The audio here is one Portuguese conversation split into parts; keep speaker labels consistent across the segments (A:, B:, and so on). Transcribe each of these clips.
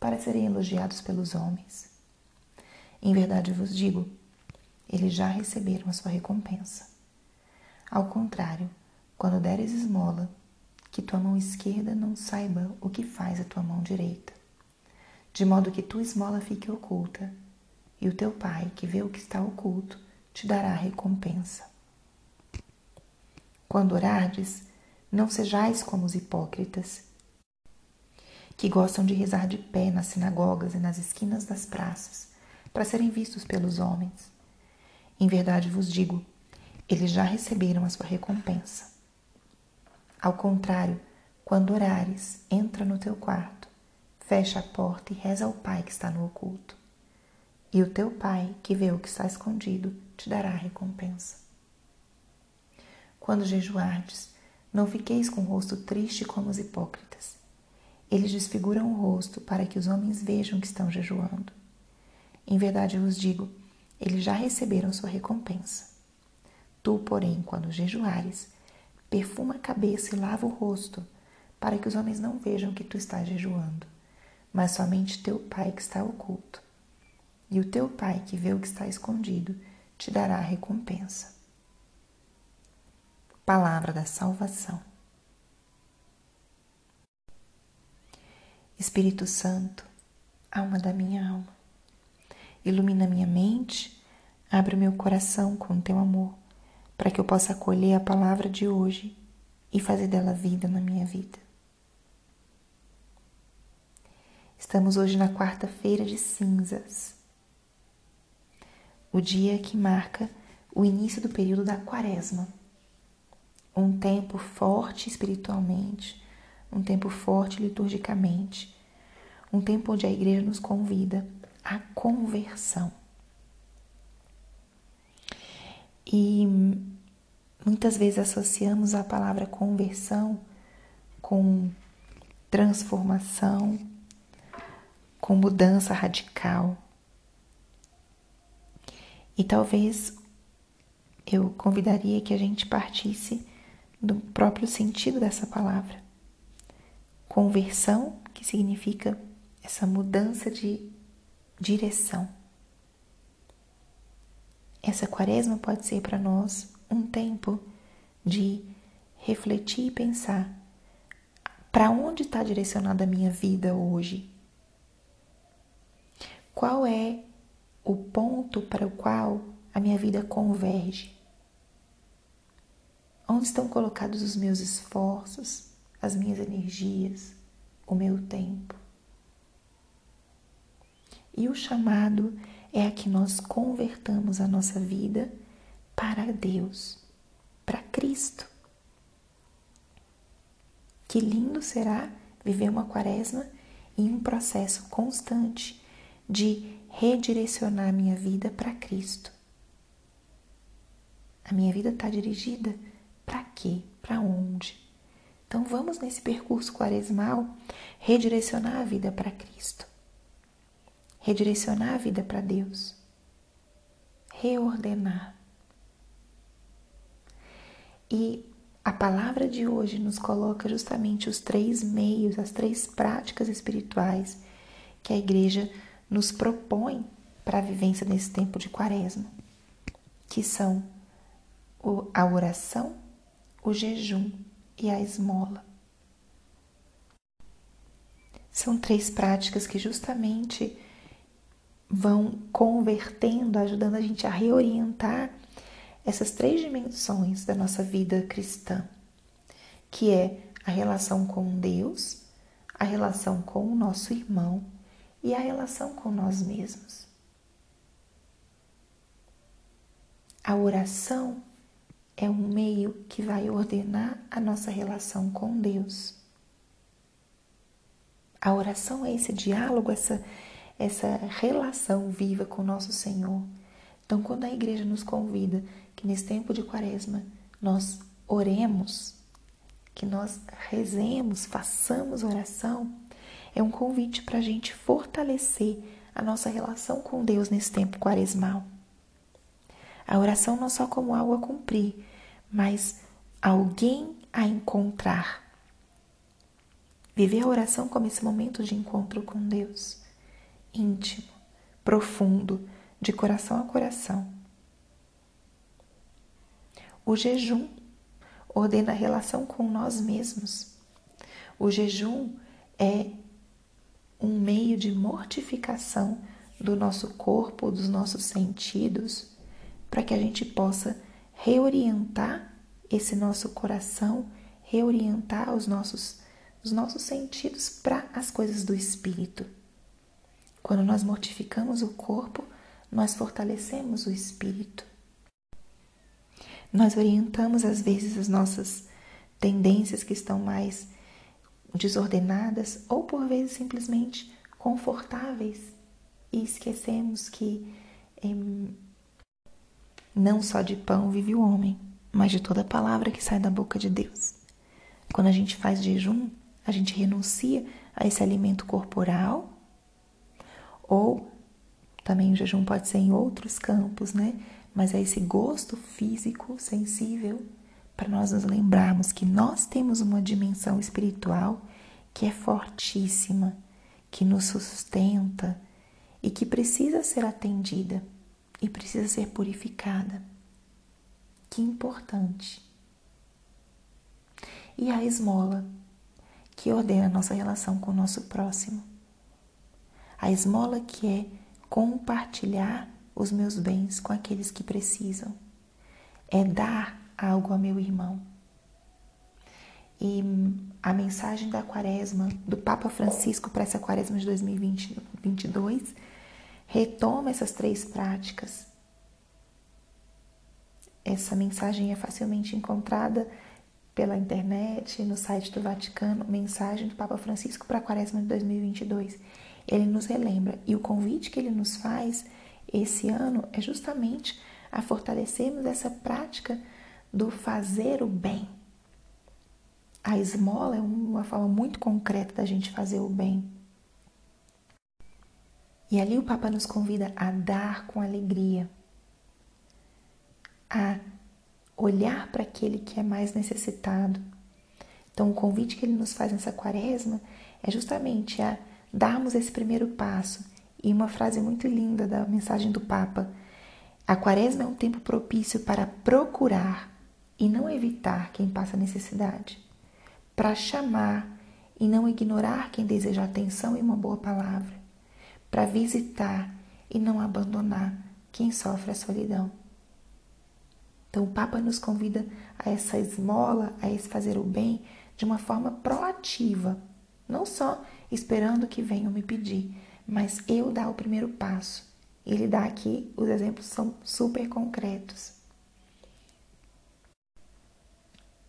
A: para serem elogiados pelos homens. Em verdade vos digo, eles já receberam a sua recompensa. Ao contrário, quando deres esmola, que tua mão esquerda não saiba o que faz a tua mão direita, de modo que tua esmola fique oculta, e o teu pai, que vê o que está oculto, te dará a recompensa. Quando orardes, não sejais como os hipócritas, que gostam de rezar de pé nas sinagogas e nas esquinas das praças, para serem vistos pelos homens. Em verdade vos digo, eles já receberam a sua recompensa. Ao contrário, quando orares, entra no teu quarto, fecha a porta e reza ao Pai que está no oculto. E o teu Pai, que vê o que está escondido, te dará a recompensa. Quando jejuardes, não fiqueis com o rosto triste como os hipócritas eles desfiguram o rosto para que os homens vejam que estão jejuando. Em verdade vos digo, eles já receberam sua recompensa. Tu, porém, quando jejuares, perfuma a cabeça e lava o rosto, para que os homens não vejam que tu estás jejuando, mas somente teu Pai que está oculto. E o teu Pai que vê o que está escondido te dará a recompensa. Palavra da salvação. Espírito Santo, alma da minha alma, ilumina minha mente, abre meu coração com teu amor, para que eu possa acolher a palavra de hoje e fazer dela vida na minha vida. Estamos hoje na quarta-feira de cinzas, o dia que marca o início do período da quaresma, um tempo forte espiritualmente um tempo forte liturgicamente, um tempo onde a igreja nos convida à conversão. E muitas vezes associamos a palavra conversão com transformação, com mudança radical. E talvez eu convidaria que a gente partisse do próprio sentido dessa palavra conversão, que significa essa mudança de direção. Essa quaresma pode ser para nós um tempo de refletir e pensar para onde está direcionada a minha vida hoje? Qual é o ponto para o qual a minha vida converge? Onde estão colocados os meus esforços? As minhas energias, o meu tempo. E o chamado é a que nós convertamos a nossa vida para Deus, para Cristo. Que lindo será viver uma quaresma em um processo constante de redirecionar minha vida para Cristo. A minha vida está dirigida para quê? Para onde? Então vamos nesse percurso quaresmal redirecionar a vida para Cristo, redirecionar a vida para Deus, reordenar. E a palavra de hoje nos coloca justamente os três meios, as três práticas espirituais que a igreja nos propõe para a vivência nesse tempo de quaresma, que são a oração, o jejum e a esmola. São três práticas que justamente vão convertendo, ajudando a gente a reorientar essas três dimensões da nossa vida cristã, que é a relação com Deus, a relação com o nosso irmão e a relação com nós mesmos. A oração é um meio que vai ordenar a nossa relação com Deus. A oração é esse diálogo, essa, essa relação viva com o nosso Senhor. Então, quando a igreja nos convida que nesse tempo de quaresma nós oremos, que nós rezemos, façamos oração, é um convite para a gente fortalecer a nossa relação com Deus nesse tempo quaresmal. A oração não só como algo a cumprir, mas alguém a encontrar. Viver a oração como esse momento de encontro com Deus, íntimo, profundo, de coração a coração. O jejum ordena a relação com nós mesmos. O jejum é um meio de mortificação do nosso corpo, dos nossos sentidos, para que a gente possa reorientar esse nosso coração, reorientar os nossos, os nossos sentidos para as coisas do espírito. Quando nós mortificamos o corpo, nós fortalecemos o espírito. Nós orientamos às vezes as nossas tendências que estão mais desordenadas ou por vezes simplesmente confortáveis e esquecemos que não só de pão vive o homem, mas de toda palavra que sai da boca de Deus. Quando a gente faz jejum, a gente renuncia a esse alimento corporal, ou também o jejum pode ser em outros campos, né? Mas é esse gosto físico sensível para nós nos lembrarmos que nós temos uma dimensão espiritual que é fortíssima, que nos sustenta e que precisa ser atendida e precisa ser purificada. Que importante. E a esmola, que ordena a nossa relação com o nosso próximo. A esmola que é compartilhar os meus bens com aqueles que precisam. É dar algo ao meu irmão. E a mensagem da quaresma, do Papa Francisco para essa quaresma de 2022, retoma essas três práticas. Essa mensagem é facilmente encontrada pela internet, no site do Vaticano, mensagem do Papa Francisco para a quaresma de 2022. Ele nos relembra e o convite que ele nos faz esse ano é justamente a fortalecermos essa prática do fazer o bem. A esmola é uma forma muito concreta da gente fazer o bem. E ali o Papa nos convida a dar com alegria, a olhar para aquele que é mais necessitado. Então, o convite que ele nos faz nessa quaresma é justamente a darmos esse primeiro passo. E uma frase muito linda da mensagem do Papa: a quaresma é um tempo propício para procurar e não evitar quem passa necessidade, para chamar e não ignorar quem deseja atenção e uma boa palavra para visitar e não abandonar quem sofre a solidão. Então, o Papa nos convida a essa esmola, a esse fazer o bem de uma forma proativa, não só esperando que venham me pedir, mas eu dar o primeiro passo. Ele dá aqui, os exemplos são super concretos.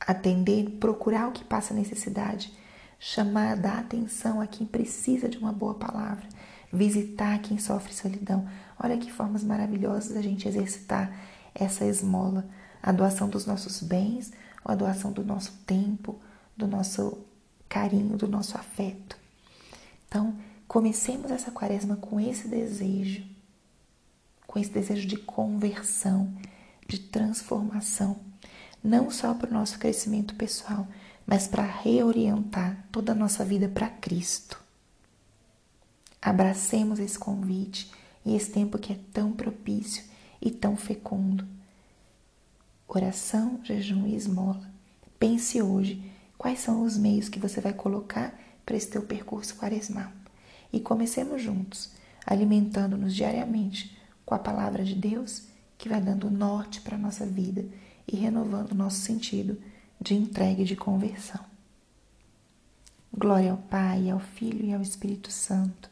A: Atender, procurar o que passa necessidade, chamar, dar atenção a quem precisa de uma boa palavra, visitar quem sofre solidão. Olha que formas maravilhosas da gente exercitar essa esmola, a doação dos nossos bens, a doação do nosso tempo, do nosso carinho, do nosso afeto. Então, comecemos essa quaresma com esse desejo, com esse desejo de conversão, de transformação, não só para o nosso crescimento pessoal, mas para reorientar toda a nossa vida para Cristo. Abracemos esse convite e esse tempo que é tão propício e tão fecundo. Oração, jejum e esmola. Pense hoje quais são os meios que você vai colocar para esse teu percurso quaresmal. E comecemos juntos, alimentando-nos diariamente com a palavra de Deus, que vai dando norte para a nossa vida e renovando o nosso sentido de entrega e de conversão. Glória ao Pai, ao Filho e ao Espírito Santo